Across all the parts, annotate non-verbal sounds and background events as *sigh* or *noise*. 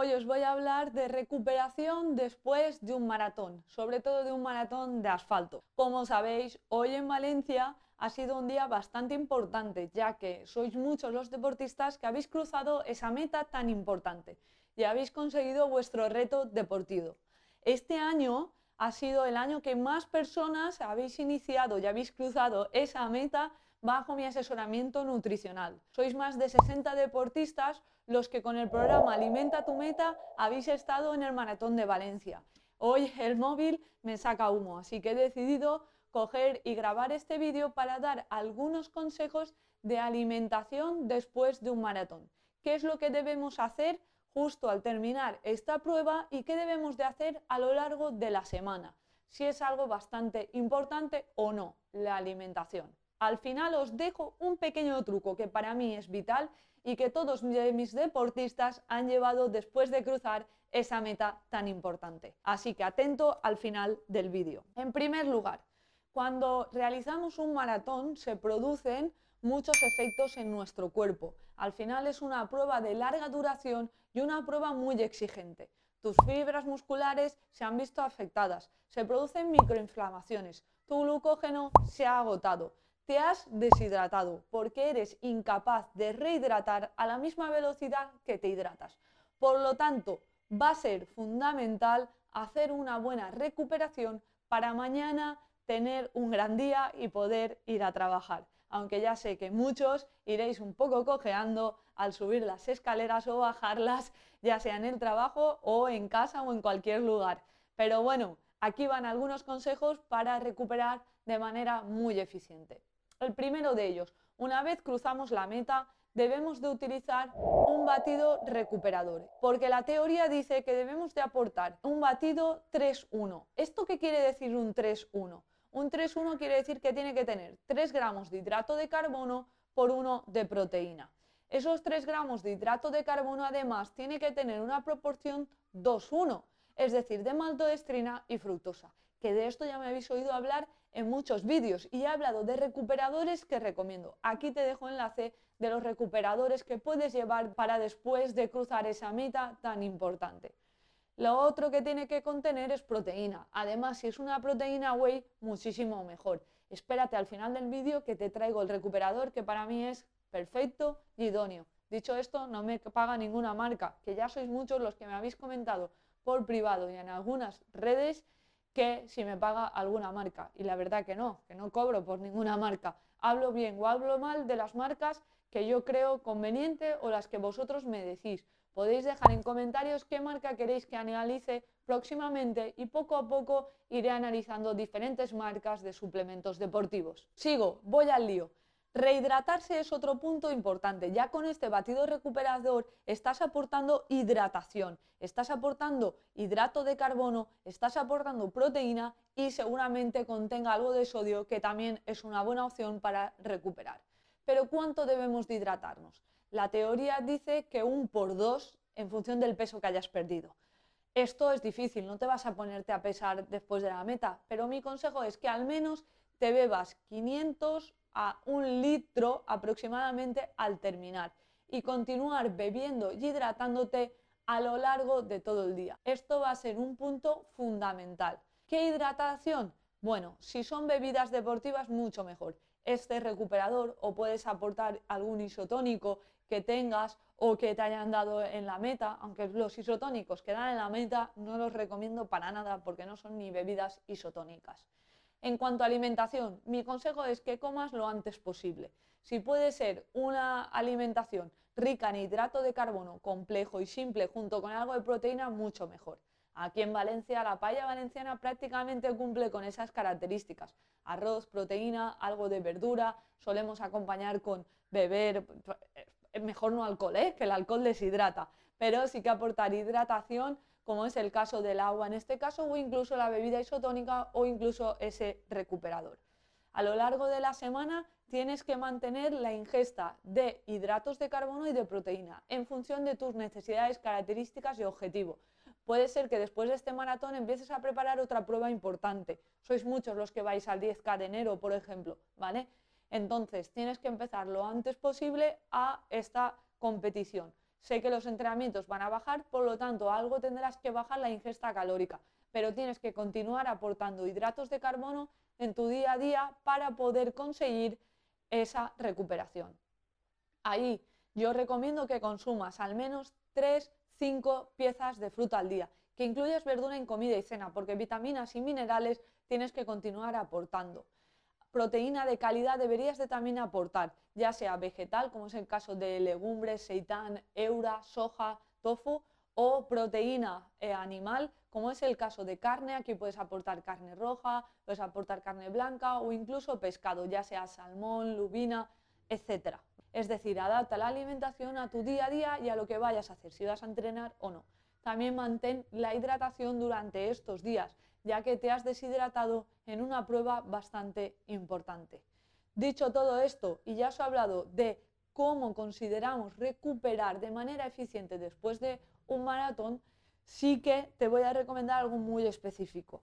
Hoy os voy a hablar de recuperación después de un maratón, sobre todo de un maratón de asfalto. Como sabéis, hoy en Valencia ha sido un día bastante importante, ya que sois muchos los deportistas que habéis cruzado esa meta tan importante y habéis conseguido vuestro reto deportivo. Este año ha sido el año que más personas habéis iniciado y habéis cruzado esa meta bajo mi asesoramiento nutricional. Sois más de 60 deportistas los que con el programa Alimenta tu meta habéis estado en el Maratón de Valencia. Hoy el móvil me saca humo, así que he decidido coger y grabar este vídeo para dar algunos consejos de alimentación después de un maratón. ¿Qué es lo que debemos hacer justo al terminar esta prueba y qué debemos de hacer a lo largo de la semana? Si es algo bastante importante o no, la alimentación. Al final os dejo un pequeño truco que para mí es vital y que todos mis deportistas han llevado después de cruzar esa meta tan importante. Así que atento al final del vídeo. En primer lugar, cuando realizamos un maratón se producen muchos efectos en nuestro cuerpo. Al final es una prueba de larga duración y una prueba muy exigente. Tus fibras musculares se han visto afectadas, se producen microinflamaciones, tu glucógeno se ha agotado te has deshidratado porque eres incapaz de rehidratar a la misma velocidad que te hidratas. Por lo tanto, va a ser fundamental hacer una buena recuperación para mañana tener un gran día y poder ir a trabajar. Aunque ya sé que muchos iréis un poco cojeando al subir las escaleras o bajarlas, *laughs* ya sea en el trabajo o en casa o en cualquier lugar. Pero bueno, aquí van algunos consejos para recuperar de manera muy eficiente. El primero de ellos, una vez cruzamos la meta, debemos de utilizar un batido recuperador, porque la teoría dice que debemos de aportar un batido 3-1. ¿Esto qué quiere decir un 3-1? Un 3-1 quiere decir que tiene que tener 3 gramos de hidrato de carbono por 1 de proteína. Esos 3 gramos de hidrato de carbono además tiene que tener una proporción 2-1, es decir, de maltodextrina y fructosa, que de esto ya me habéis oído hablar en muchos vídeos y he hablado de recuperadores que recomiendo. Aquí te dejo enlace de los recuperadores que puedes llevar para después de cruzar esa meta tan importante. Lo otro que tiene que contener es proteína. Además, si es una proteína whey, muchísimo mejor. Espérate al final del vídeo que te traigo el recuperador que para mí es perfecto y idóneo. Dicho esto, no me paga ninguna marca, que ya sois muchos los que me habéis comentado por privado y en algunas redes que si me paga alguna marca. Y la verdad que no, que no cobro por ninguna marca. Hablo bien o hablo mal de las marcas que yo creo conveniente o las que vosotros me decís. Podéis dejar en comentarios qué marca queréis que analice próximamente y poco a poco iré analizando diferentes marcas de suplementos deportivos. Sigo, voy al lío. Rehidratarse es otro punto importante. Ya con este batido recuperador estás aportando hidratación, estás aportando hidrato de carbono, estás aportando proteína y seguramente contenga algo de sodio que también es una buena opción para recuperar. Pero ¿cuánto debemos de hidratarnos? La teoría dice que un por dos en función del peso que hayas perdido. Esto es difícil, no te vas a ponerte a pesar después de la meta, pero mi consejo es que al menos te bebas 500 a un litro aproximadamente al terminar y continuar bebiendo y hidratándote a lo largo de todo el día. Esto va a ser un punto fundamental. ¿Qué hidratación? Bueno, si son bebidas deportivas, mucho mejor. Este recuperador o puedes aportar algún isotónico que tengas o que te hayan dado en la meta, aunque los isotónicos que dan en la meta no los recomiendo para nada porque no son ni bebidas isotónicas. En cuanto a alimentación, mi consejo es que comas lo antes posible. Si puede ser una alimentación rica en hidrato de carbono, complejo y simple, junto con algo de proteína, mucho mejor. Aquí en Valencia, la paella valenciana prácticamente cumple con esas características. Arroz, proteína, algo de verdura, solemos acompañar con beber, eh, mejor no alcohol, ¿eh? que el alcohol deshidrata, pero sí que aportar hidratación como es el caso del agua en este caso, o incluso la bebida isotónica o incluso ese recuperador. A lo largo de la semana tienes que mantener la ingesta de hidratos de carbono y de proteína en función de tus necesidades, características y objetivo. Puede ser que después de este maratón empieces a preparar otra prueba importante. Sois muchos los que vais al 10K de enero, por ejemplo, ¿vale? Entonces tienes que empezar lo antes posible a esta competición. Sé que los entrenamientos van a bajar, por lo tanto algo tendrás que bajar la ingesta calórica, pero tienes que continuar aportando hidratos de carbono en tu día a día para poder conseguir esa recuperación. Ahí yo recomiendo que consumas al menos 3-5 piezas de fruta al día, que incluyas verdura en comida y cena, porque vitaminas y minerales tienes que continuar aportando. Proteína de calidad deberías de también aportar, ya sea vegetal, como es el caso de legumbres, seitán, eura, soja, tofu, o proteína eh, animal, como es el caso de carne, aquí puedes aportar carne roja, puedes aportar carne blanca o incluso pescado, ya sea salmón, lubina, etc. Es decir, adapta la alimentación a tu día a día y a lo que vayas a hacer, si vas a entrenar o no. También mantén la hidratación durante estos días, ya que te has deshidratado en una prueba bastante importante. Dicho todo esto, y ya os he hablado de cómo consideramos recuperar de manera eficiente después de un maratón, sí que te voy a recomendar algo muy específico.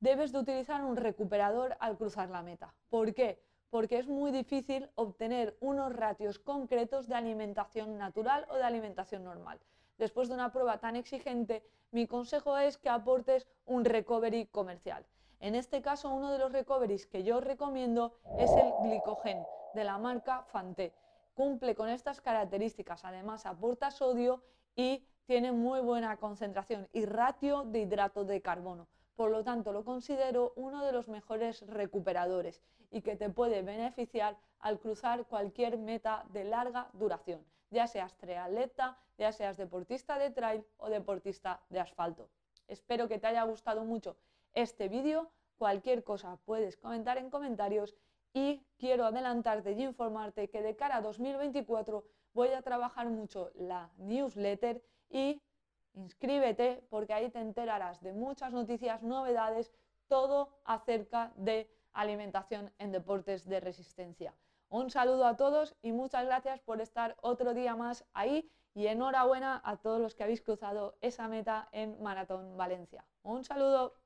Debes de utilizar un recuperador al cruzar la meta. ¿Por qué? Porque es muy difícil obtener unos ratios concretos de alimentación natural o de alimentación normal. Después de una prueba tan exigente, mi consejo es que aportes un recovery comercial. En este caso, uno de los recoveries que yo recomiendo es el glicogen de la marca Fante. Cumple con estas características, además aporta sodio y tiene muy buena concentración y ratio de hidrato de carbono. Por lo tanto, lo considero uno de los mejores recuperadores y que te puede beneficiar al cruzar cualquier meta de larga duración, ya seas triatleta, ya seas deportista de trail o deportista de asfalto. Espero que te haya gustado mucho este vídeo. Cualquier cosa puedes comentar en comentarios y quiero adelantarte y informarte que de cara a 2024 voy a trabajar mucho la newsletter y inscríbete porque ahí te enterarás de muchas noticias, novedades, todo acerca de alimentación en deportes de resistencia. Un saludo a todos y muchas gracias por estar otro día más ahí y enhorabuena a todos los que habéis cruzado esa meta en Maratón Valencia. Un saludo.